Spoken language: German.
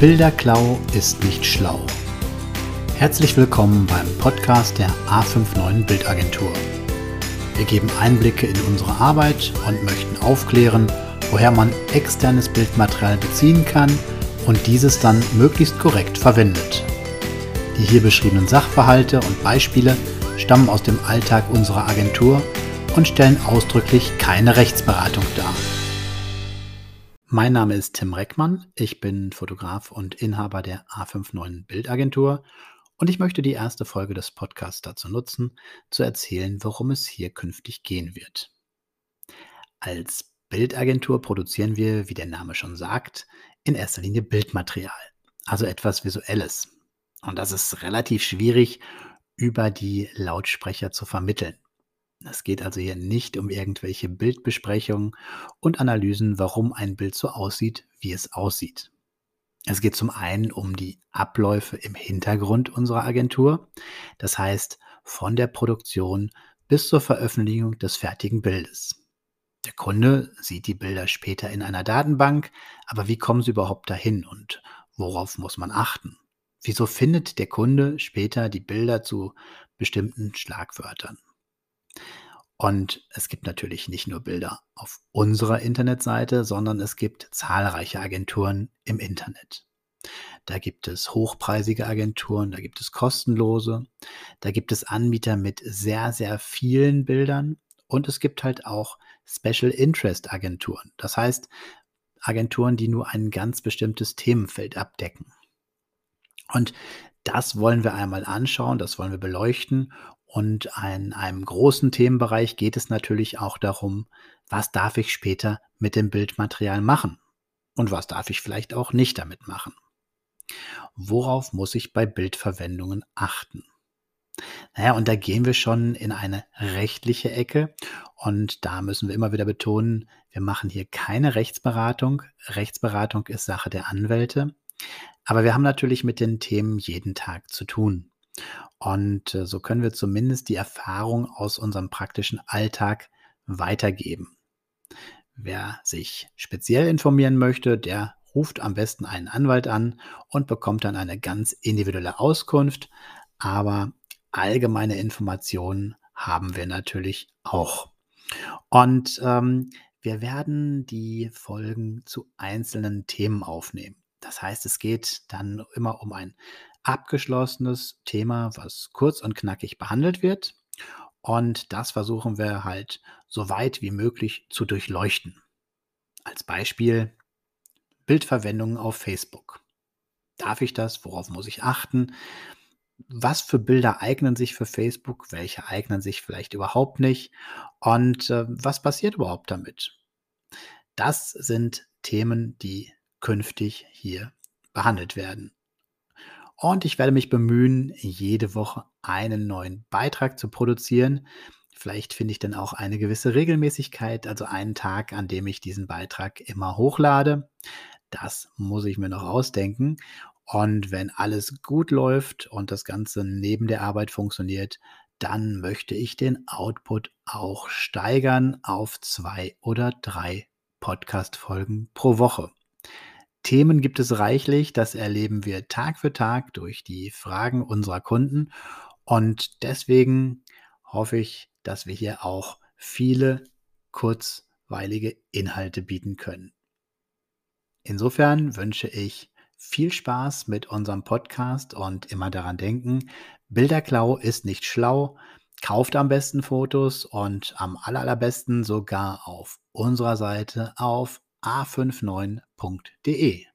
Bilderklau ist nicht schlau. Herzlich willkommen beim Podcast der A59 Bildagentur. Wir geben Einblicke in unsere Arbeit und möchten aufklären, woher man externes Bildmaterial beziehen kann und dieses dann möglichst korrekt verwendet. Die hier beschriebenen Sachverhalte und Beispiele stammen aus dem Alltag unserer Agentur und stellen ausdrücklich keine Rechtsberatung dar. Mein Name ist Tim Reckmann, ich bin Fotograf und Inhaber der A59 Bildagentur und ich möchte die erste Folge des Podcasts dazu nutzen, zu erzählen, worum es hier künftig gehen wird. Als Bildagentur produzieren wir, wie der Name schon sagt, in erster Linie Bildmaterial, also etwas Visuelles. Und das ist relativ schwierig über die Lautsprecher zu vermitteln. Es geht also hier nicht um irgendwelche Bildbesprechungen und Analysen, warum ein Bild so aussieht, wie es aussieht. Es geht zum einen um die Abläufe im Hintergrund unserer Agentur, das heißt von der Produktion bis zur Veröffentlichung des fertigen Bildes. Der Kunde sieht die Bilder später in einer Datenbank, aber wie kommen sie überhaupt dahin und worauf muss man achten? Wieso findet der Kunde später die Bilder zu bestimmten Schlagwörtern? Und es gibt natürlich nicht nur Bilder auf unserer Internetseite, sondern es gibt zahlreiche Agenturen im Internet. Da gibt es hochpreisige Agenturen, da gibt es kostenlose, da gibt es Anbieter mit sehr, sehr vielen Bildern und es gibt halt auch Special Interest Agenturen. Das heißt, Agenturen, die nur ein ganz bestimmtes Themenfeld abdecken. Und das wollen wir einmal anschauen, das wollen wir beleuchten und in einem großen Themenbereich geht es natürlich auch darum, was darf ich später mit dem Bildmaterial machen und was darf ich vielleicht auch nicht damit machen. Worauf muss ich bei Bildverwendungen achten? Naja, und da gehen wir schon in eine rechtliche Ecke und da müssen wir immer wieder betonen, wir machen hier keine Rechtsberatung. Rechtsberatung ist Sache der Anwälte. Aber wir haben natürlich mit den Themen jeden Tag zu tun. Und äh, so können wir zumindest die Erfahrung aus unserem praktischen Alltag weitergeben. Wer sich speziell informieren möchte, der ruft am besten einen Anwalt an und bekommt dann eine ganz individuelle Auskunft. Aber allgemeine Informationen haben wir natürlich auch. Und ähm, wir werden die Folgen zu einzelnen Themen aufnehmen. Das heißt, es geht dann immer um ein abgeschlossenes Thema, was kurz und knackig behandelt wird. Und das versuchen wir halt so weit wie möglich zu durchleuchten. Als Beispiel Bildverwendungen auf Facebook. Darf ich das? Worauf muss ich achten? Was für Bilder eignen sich für Facebook? Welche eignen sich vielleicht überhaupt nicht? Und äh, was passiert überhaupt damit? Das sind Themen, die künftig hier behandelt werden. Und ich werde mich bemühen, jede Woche einen neuen Beitrag zu produzieren. Vielleicht finde ich dann auch eine gewisse Regelmäßigkeit, also einen Tag, an dem ich diesen Beitrag immer hochlade. Das muss ich mir noch ausdenken. Und wenn alles gut läuft und das Ganze neben der Arbeit funktioniert, dann möchte ich den Output auch steigern auf zwei oder drei Podcast-Folgen pro Woche. Themen gibt es reichlich, das erleben wir Tag für Tag durch die Fragen unserer Kunden. Und deswegen hoffe ich, dass wir hier auch viele kurzweilige Inhalte bieten können. Insofern wünsche ich viel Spaß mit unserem Podcast und immer daran denken, Bilderklau ist nicht schlau. Kauft am besten Fotos und am allerbesten sogar auf unserer Seite auf a59.de.